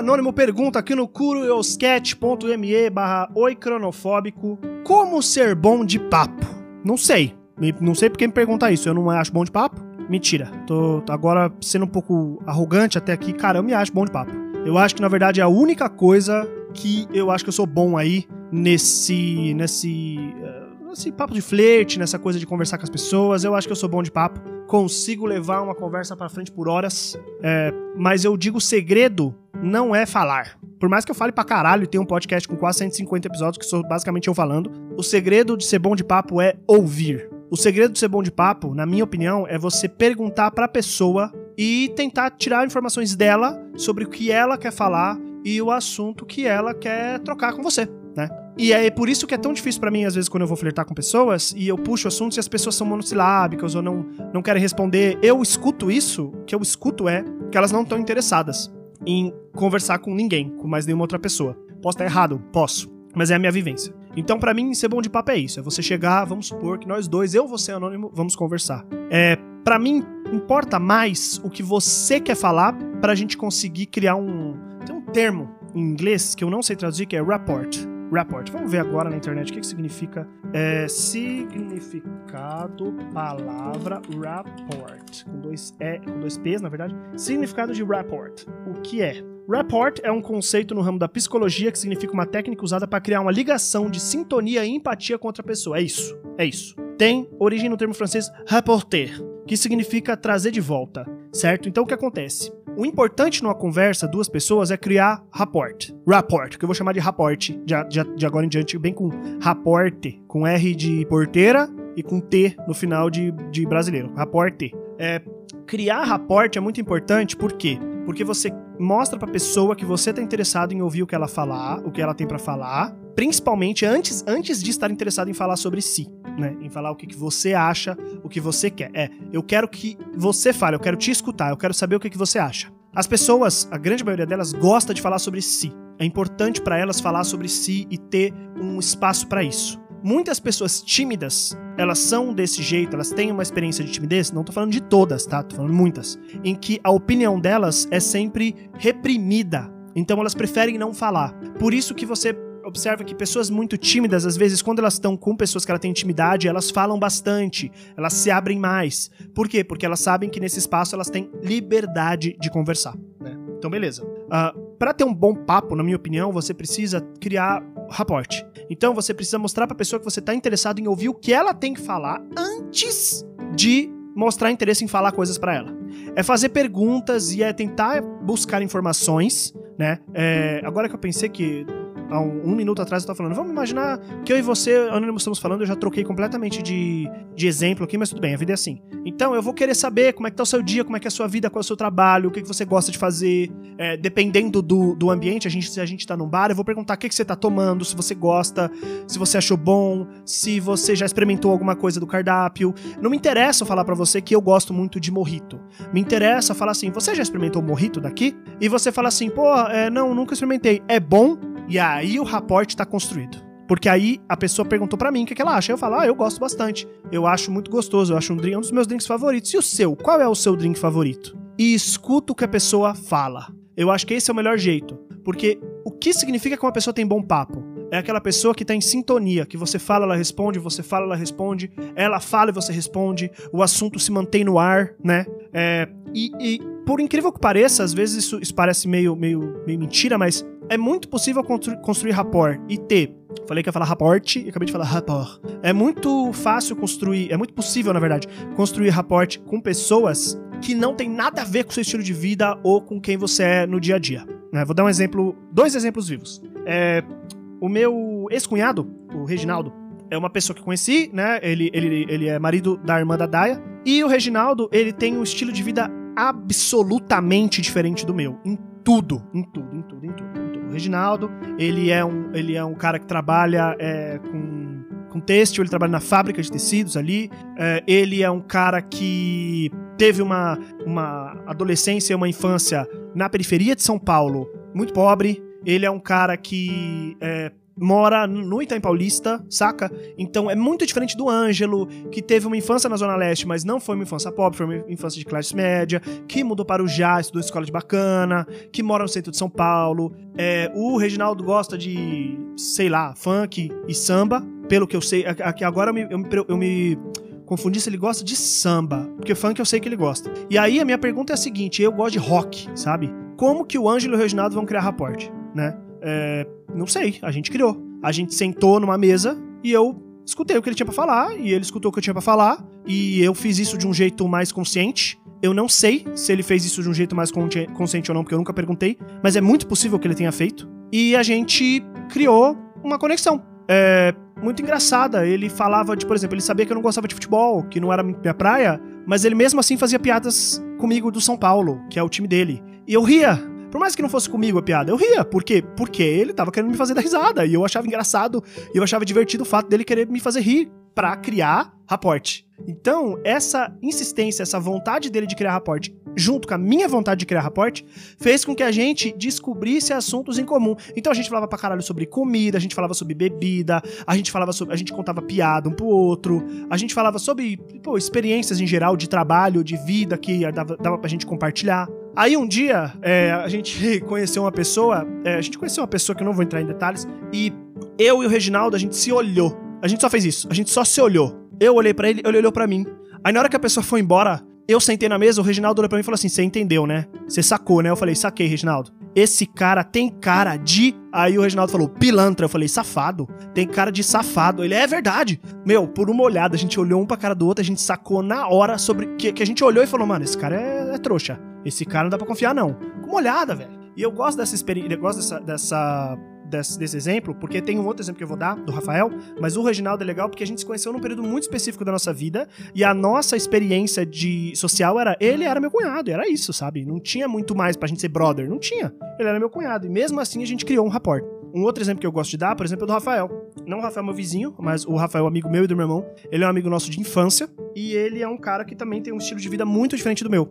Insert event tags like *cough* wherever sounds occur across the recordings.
Anônimo pergunta aqui no curioscat.me barra oicronofóbico como ser bom de papo? Não sei. Não sei porque me pergunta isso. Eu não acho bom de papo? Mentira. Tô agora sendo um pouco arrogante até aqui. Cara, eu me acho bom de papo. Eu acho que, na verdade, é a única coisa que eu acho que eu sou bom aí nesse. nesse. Uh, nesse papo de flerte, nessa coisa de conversar com as pessoas. Eu acho que eu sou bom de papo. Consigo levar uma conversa para frente por horas. É, mas eu digo segredo não é falar. Por mais que eu fale pra caralho e tenha um podcast com quase 150 episódios, que sou basicamente eu falando, o segredo de ser bom de papo é ouvir. O segredo de ser bom de papo, na minha opinião, é você perguntar pra pessoa e tentar tirar informações dela sobre o que ela quer falar e o assunto que ela quer trocar com você, né? E é por isso que é tão difícil para mim, às vezes, quando eu vou flertar com pessoas e eu puxo assuntos e as pessoas são monossilábicas ou não, não querem responder. Eu escuto isso, o que eu escuto é que elas não estão interessadas em conversar com ninguém, com mais nenhuma outra pessoa. Posso estar errado? Posso. Mas é a minha vivência. Então, para mim, ser bom de papo é isso. É você chegar, vamos supor que nós dois, eu, você anônimo, vamos conversar. É, para mim, importa mais o que você quer falar pra gente conseguir criar um. Tem um termo em inglês que eu não sei traduzir, que é rapport. Rapport. Vamos ver agora na internet o que, que significa. É, significado, palavra, rapport. Com dois, e, com dois P's, na verdade. Significado de rapport. O que é? Rapport é um conceito no ramo da psicologia que significa uma técnica usada para criar uma ligação de sintonia e empatia com outra pessoa. É isso. É isso. Tem origem no termo francês rapporter, que significa trazer de volta, certo? Então o que acontece? O importante numa conversa, duas pessoas, é criar rapport. Rapport, que eu vou chamar de rapport de, de, de agora em diante, bem com rapporte, com R de porteira e com T no final de, de brasileiro. Rapporte. É, criar rapport é muito importante, por quê? Porque você mostra pra pessoa que você tá interessado em ouvir o que ela falar, o que ela tem para falar, principalmente antes, antes de estar interessado em falar sobre si. Né, em falar o que, que você acha, o que você quer. É, eu quero que você fale, eu quero te escutar, eu quero saber o que, que você acha. As pessoas, a grande maioria delas, gosta de falar sobre si. É importante para elas falar sobre si e ter um espaço para isso. Muitas pessoas tímidas, elas são desse jeito, elas têm uma experiência de timidez, não tô falando de todas, tá? Tô falando muitas, em que a opinião delas é sempre reprimida. Então elas preferem não falar. Por isso que você observa que pessoas muito tímidas, às vezes, quando elas estão com pessoas que ela tem intimidade, elas falam bastante, elas se abrem mais. Por quê? Porque elas sabem que nesse espaço elas têm liberdade de conversar. Né? Então, beleza. Uh, ah, para ter um bom papo, na minha opinião, você precisa criar rapport. Então, você precisa mostrar para a pessoa que você está interessado em ouvir o que ela tem que falar antes de mostrar interesse em falar coisas para ela. É fazer perguntas e é tentar buscar informações, né? É, agora que eu pensei que há um, um, minuto atrás eu tava falando, vamos imaginar que eu e você, Anônimo, estamos falando, eu já troquei completamente de, de exemplo aqui, mas tudo bem, a vida é assim. Então, eu vou querer saber como é que tá o seu dia, como é que é a sua vida, qual é o seu trabalho, o que, que você gosta de fazer. É, dependendo do, do ambiente, a gente, se a gente tá num bar, eu vou perguntar o que, que você tá tomando, se você gosta, se você achou bom, se você já experimentou alguma coisa do cardápio. Não me interessa falar para você que eu gosto muito de morrito. Me interessa falar assim, você já experimentou morrito daqui? E você fala assim, pô, é, não, nunca experimentei. É bom? E aí o rapport tá construído. Porque aí a pessoa perguntou para mim o que, que ela acha. Eu falo, ah, eu gosto bastante. Eu acho muito gostoso. Eu acho um drink, um dos meus drinks favoritos. E o seu? Qual é o seu drink favorito? E escuta o que a pessoa fala. Eu acho que esse é o melhor jeito. Porque o que significa que uma pessoa tem bom papo? É aquela pessoa que tá em sintonia, que você fala, ela responde, você fala, ela responde, ela fala e você responde, o assunto se mantém no ar, né? É, e, e, por incrível que pareça, às vezes isso, isso parece meio, meio, meio mentira, mas é muito possível constru construir rapport e ter. Falei que ia falar rapport e acabei de falar rapport. É muito fácil construir, é muito possível, na verdade, construir rapport com pessoas que não tem nada a ver com seu estilo de vida ou com quem você é no dia a dia. Né? Vou dar um exemplo, dois exemplos vivos. É, o meu ex-cunhado, o Reginaldo, é uma pessoa que conheci, né? Ele, ele, ele é marido da irmã da Daya. E o Reginaldo, ele tem um estilo de vida absolutamente diferente do meu. Em tudo, em tudo, Reginaldo, ele é um, ele é um cara que trabalha é, com, com têxtil, ele trabalha na fábrica de tecidos ali. É, ele é um cara que teve uma, uma adolescência e uma infância na periferia de São Paulo, muito pobre. Ele é um cara que é, mora no Itaim Paulista, saca? Então é muito diferente do Ângelo, que teve uma infância na Zona Leste, mas não foi uma infância pobre, foi uma infância de classe média, que mudou para o Já, estudou escola de bacana, que mora no centro de São Paulo. É, o Reginaldo gosta de, sei lá, funk e samba, pelo que eu sei. Agora eu me, eu me, eu me confundi se ele gosta de samba, porque funk eu sei que ele gosta. E aí a minha pergunta é a seguinte: eu gosto de rock, sabe? Como que o Ângelo e o Reginaldo vão criar raporte, né? É, não sei, a gente criou. A gente sentou numa mesa e eu escutei o que ele tinha para falar e ele escutou o que eu tinha para falar e eu fiz isso de um jeito mais consciente. Eu não sei se ele fez isso de um jeito mais consciente ou não, porque eu nunca perguntei, mas é muito possível que ele tenha feito. E a gente criou uma conexão. É muito engraçada. Ele falava de, por exemplo, ele sabia que eu não gostava de futebol, que não era minha praia, mas ele mesmo assim fazia piadas comigo do São Paulo, que é o time dele. E eu ria. Por mais que não fosse comigo a piada, eu ria. Por quê? Porque ele tava querendo me fazer dar risada. E eu achava engraçado, e eu achava divertido o fato dele querer me fazer rir para criar raporte. Então, essa insistência, essa vontade dele de criar raporte, junto com a minha vontade de criar raporte, fez com que a gente descobrisse assuntos em comum. Então a gente falava pra caralho sobre comida, a gente falava sobre bebida, a gente falava sobre. A gente contava piada um pro outro, a gente falava sobre pô, experiências em geral de trabalho, de vida que dava, dava pra gente compartilhar. Aí um dia, é, a gente *laughs* conheceu uma pessoa, é, a gente conheceu uma pessoa que eu não vou entrar em detalhes, e eu e o Reginaldo, a gente se olhou. A gente só fez isso, a gente só se olhou. Eu olhei para ele, ele olhou para mim. Aí na hora que a pessoa foi embora, eu sentei na mesa, o Reginaldo olhou pra mim e falou assim: Você entendeu, né? Você sacou, né? Eu falei: Saquei, Reginaldo. Esse cara tem cara de. Aí o Reginaldo falou: Pilantra. Eu falei: Safado. Tem cara de safado. Ele é verdade. Meu, por uma olhada, a gente olhou um pra cara do outro, a gente sacou na hora sobre. Que, que a gente olhou e falou: Mano, esse cara é, é trouxa. Esse cara não dá pra confiar, não. Com uma olhada, velho. E eu gosto dessa experiência, eu gosto dessa, dessa desse, desse, exemplo, porque tem um outro exemplo que eu vou dar, do Rafael, mas o Reginaldo é legal porque a gente se conheceu num período muito específico da nossa vida e a nossa experiência de social era, ele era meu cunhado, era isso, sabe? Não tinha muito mais pra gente ser brother, não tinha. Ele era meu cunhado, e mesmo assim a gente criou um rapport. Um outro exemplo que eu gosto de dar, por exemplo, é do Rafael. Não o Rafael meu vizinho, mas o Rafael, amigo meu e do meu irmão. Ele é um amigo nosso de infância e ele é um cara que também tem um estilo de vida muito diferente do meu.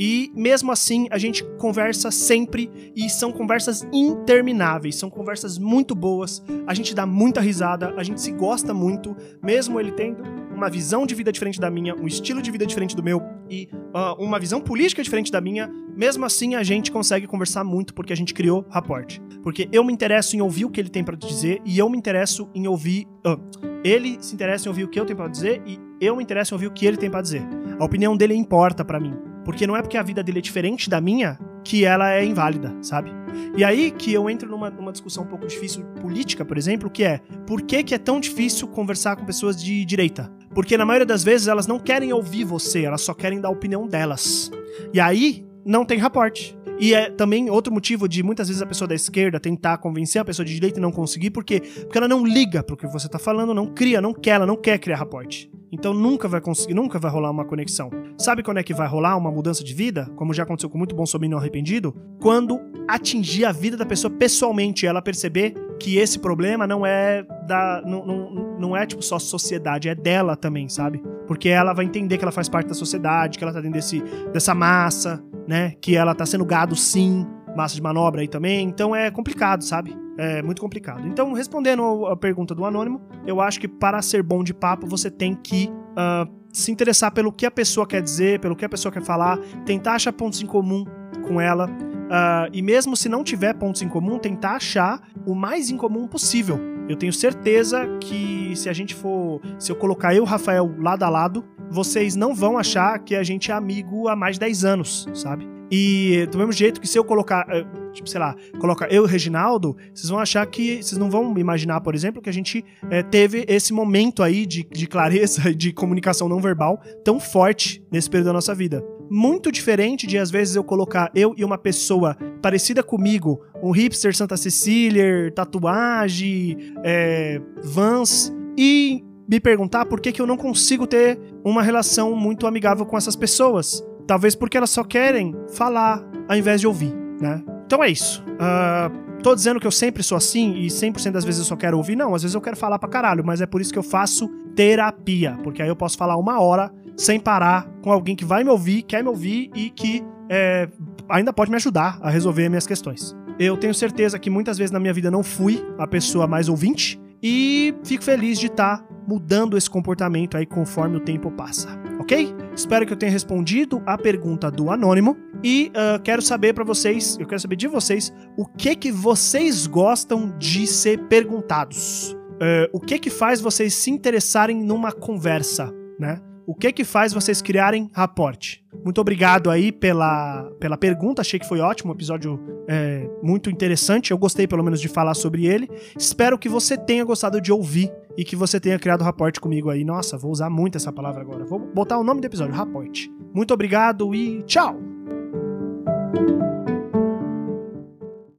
E mesmo assim, a gente conversa sempre e são conversas intermináveis, são conversas muito boas. A gente dá muita risada, a gente se gosta muito, mesmo ele tendo uma visão de vida diferente da minha, um estilo de vida diferente do meu e uh, uma visão política diferente da minha, mesmo assim a gente consegue conversar muito porque a gente criou rapport. Porque eu me interesso em ouvir o que ele tem para dizer e eu me interesso em ouvir. Uh, ele se interessa em ouvir o que eu tenho para dizer e eu me interesso em ouvir o que ele tem para dizer. A opinião dele importa para mim. Porque não é porque a vida dele é diferente da minha que ela é inválida, sabe? E aí que eu entro numa, numa discussão um pouco difícil política, por exemplo, que é por que, que é tão difícil conversar com pessoas de direita? Porque na maioria das vezes elas não querem ouvir você, elas só querem dar a opinião delas. E aí não tem raporte. E é também outro motivo de muitas vezes a pessoa da esquerda tentar convencer a pessoa de direita e não conseguir, porque porque ela não liga pro que você tá falando, não cria, não quer, ela não quer criar raporte. Então nunca vai conseguir, nunca vai rolar uma conexão. Sabe quando é que vai rolar uma mudança de vida? Como já aconteceu com muito bom sobrinho arrependido? Quando atingir a vida da pessoa pessoalmente, ela perceber que esse problema não é da não, não, não é tipo só sociedade, é dela também, sabe? Porque ela vai entender que ela faz parte da sociedade, que ela tá dentro desse, dessa massa, né? Que ela tá sendo gado sim, massa de manobra aí também. Então é complicado, sabe? É muito complicado. Então, respondendo a pergunta do anônimo, eu acho que para ser bom de papo, você tem que uh, se interessar pelo que a pessoa quer dizer, pelo que a pessoa quer falar, tentar achar pontos em comum com ela. Uh, e mesmo se não tiver pontos em comum, tentar achar o mais em comum possível. Eu tenho certeza que se a gente for. Se eu colocar eu e o Rafael lado a lado, vocês não vão achar que a gente é amigo há mais de 10 anos, sabe? E do mesmo jeito que se eu colocar, eh, tipo, sei lá, colocar eu e Reginaldo, vocês vão achar que. Vocês não vão imaginar, por exemplo, que a gente é, teve esse momento aí de, de clareza, de comunicação não verbal tão forte nesse período da nossa vida. Muito diferente de, às vezes, eu colocar eu e uma pessoa parecida comigo, um hipster Santa Cecília, tatuagem, é, Vans, e me perguntar por que, que eu não consigo ter uma relação muito amigável com essas pessoas. Talvez porque elas só querem falar ao invés de ouvir, né? Então é isso. Uh, tô dizendo que eu sempre sou assim e 100% das vezes eu só quero ouvir. Não, às vezes eu quero falar pra caralho, mas é por isso que eu faço terapia. Porque aí eu posso falar uma hora sem parar com alguém que vai me ouvir, quer me ouvir e que é, ainda pode me ajudar a resolver minhas questões. Eu tenho certeza que muitas vezes na minha vida não fui a pessoa mais ouvinte e fico feliz de estar tá mudando esse comportamento aí conforme o tempo passa, ok? Espero que eu tenha respondido a pergunta do anônimo e uh, quero saber para vocês, eu quero saber de vocês o que que vocês gostam de ser perguntados. Uh, o que que faz vocês se interessarem numa conversa, né? O que que faz vocês criarem raporte? Muito obrigado aí pela, pela pergunta, achei que foi ótimo, um episódio é, muito interessante, eu gostei pelo menos de falar sobre ele. Espero que você tenha gostado de ouvir e que você tenha criado raporte comigo aí. Nossa, vou usar muito essa palavra agora. Vou botar o nome do episódio, raporte. Muito obrigado e tchau!